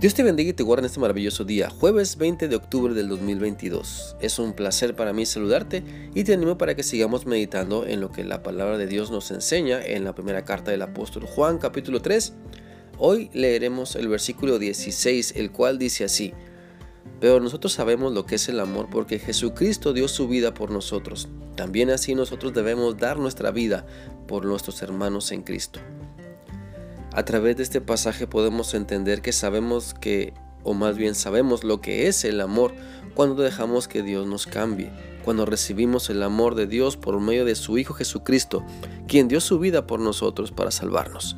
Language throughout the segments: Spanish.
Dios te bendiga y te guarde en este maravilloso día, jueves 20 de octubre del 2022. Es un placer para mí saludarte y te animo para que sigamos meditando en lo que la palabra de Dios nos enseña en la primera carta del apóstol Juan capítulo 3. Hoy leeremos el versículo 16, el cual dice así, pero nosotros sabemos lo que es el amor porque Jesucristo dio su vida por nosotros. También así nosotros debemos dar nuestra vida por nuestros hermanos en Cristo. A través de este pasaje podemos entender que sabemos que, o más bien sabemos lo que es el amor cuando dejamos que Dios nos cambie, cuando recibimos el amor de Dios por medio de su Hijo Jesucristo, quien dio su vida por nosotros para salvarnos.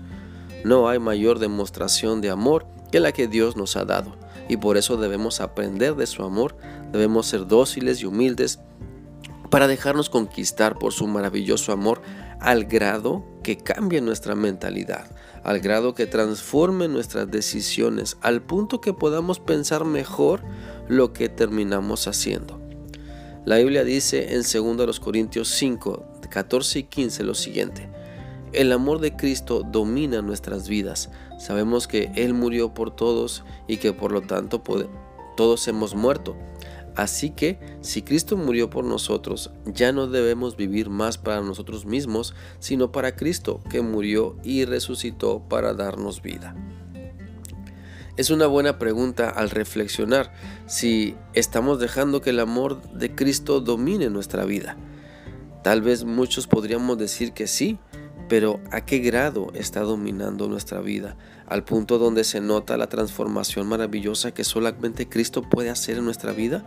No hay mayor demostración de amor que la que Dios nos ha dado, y por eso debemos aprender de su amor, debemos ser dóciles y humildes para dejarnos conquistar por su maravilloso amor al grado que cambie nuestra mentalidad, al grado que transforme nuestras decisiones, al punto que podamos pensar mejor lo que terminamos haciendo. La Biblia dice en 2 Corintios 5, 14 y 15 lo siguiente. El amor de Cristo domina nuestras vidas. Sabemos que Él murió por todos y que por lo tanto todos hemos muerto. Así que si Cristo murió por nosotros, ya no debemos vivir más para nosotros mismos, sino para Cristo, que murió y resucitó para darnos vida. Es una buena pregunta al reflexionar si estamos dejando que el amor de Cristo domine nuestra vida. Tal vez muchos podríamos decir que sí, pero ¿a qué grado está dominando nuestra vida? Al punto donde se nota la transformación maravillosa que solamente Cristo puede hacer en nuestra vida.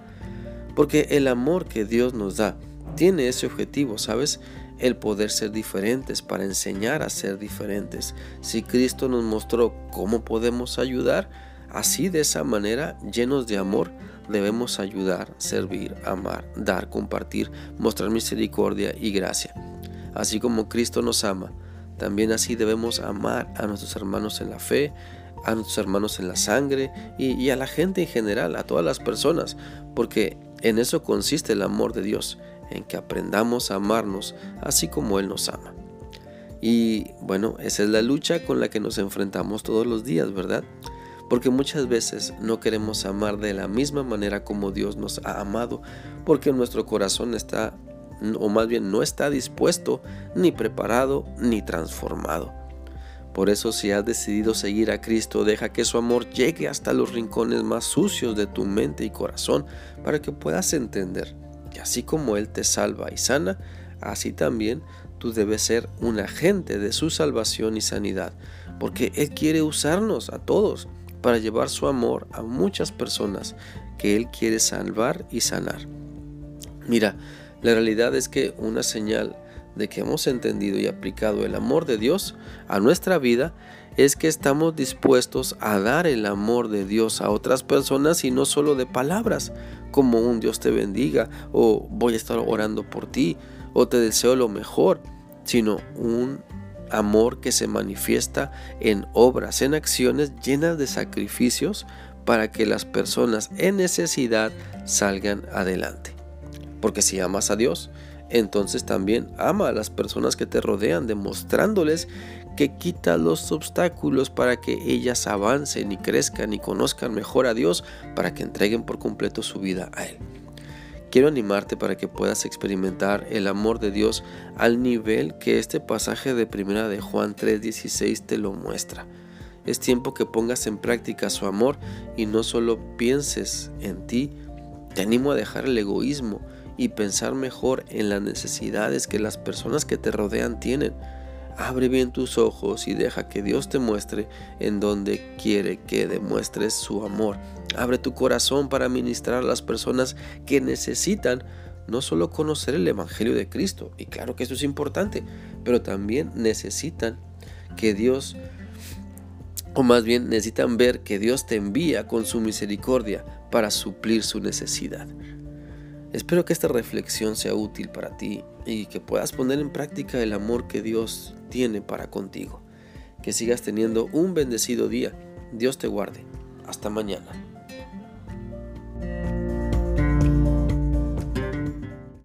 Porque el amor que Dios nos da tiene ese objetivo, ¿sabes? El poder ser diferentes para enseñar a ser diferentes. Si Cristo nos mostró cómo podemos ayudar, así de esa manera, llenos de amor, debemos ayudar, servir, amar, dar, compartir, mostrar misericordia y gracia. Así como Cristo nos ama, también así debemos amar a nuestros hermanos en la fe, a nuestros hermanos en la sangre y, a la gente en general, a todas las personas, porque en eso consiste el amor de Dios, en que aprendamos a amarnos así como Él nos ama. Y bueno, esa es la lucha con la que nos enfrentamos todos los días, ¿verdad? Porque muchas veces no queremos amar de la misma manera como Dios nos ha amado, porque nuestro corazón está, o más bien no está dispuesto, ni preparado, ni transformado. Por eso si has decidido seguir a Cristo, deja que su amor llegue hasta los rincones más sucios de tu mente y corazón para que puedas entender que así como Él te salva y sana, así también tú debes ser un agente de su salvación y sanidad, porque Él quiere usarnos a todos para llevar su amor a muchas personas que Él quiere salvar y sanar. Mira, la realidad es que una señal de que hemos entendido y aplicado el amor de Dios a nuestra vida es que estamos dispuestos a dar el amor de Dios a otras personas y no solo de palabras, como un Dios te bendiga o voy a estar orando por ti o te deseo lo mejor, sino un amor que se manifiesta en obras, en acciones llenas de sacrificios para que las personas en necesidad salgan adelante. Porque si amas a Dios, entonces también ama a las personas que te rodean, demostrándoles que quita los obstáculos para que ellas avancen y crezcan y conozcan mejor a Dios para que entreguen por completo su vida a Él. Quiero animarte para que puedas experimentar el amor de Dios al nivel que este pasaje de primera de Juan 3:16 te lo muestra. Es tiempo que pongas en práctica su amor y no solo pienses en ti. Te animo a dejar el egoísmo y pensar mejor en las necesidades que las personas que te rodean tienen. Abre bien tus ojos y deja que Dios te muestre en donde quiere que demuestres su amor. Abre tu corazón para ministrar a las personas que necesitan no solo conocer el Evangelio de Cristo, y claro que eso es importante, pero también necesitan que Dios, o más bien necesitan ver que Dios te envía con su misericordia para suplir su necesidad. Espero que esta reflexión sea útil para ti y que puedas poner en práctica el amor que Dios tiene para contigo. Que sigas teniendo un bendecido día. Dios te guarde. Hasta mañana.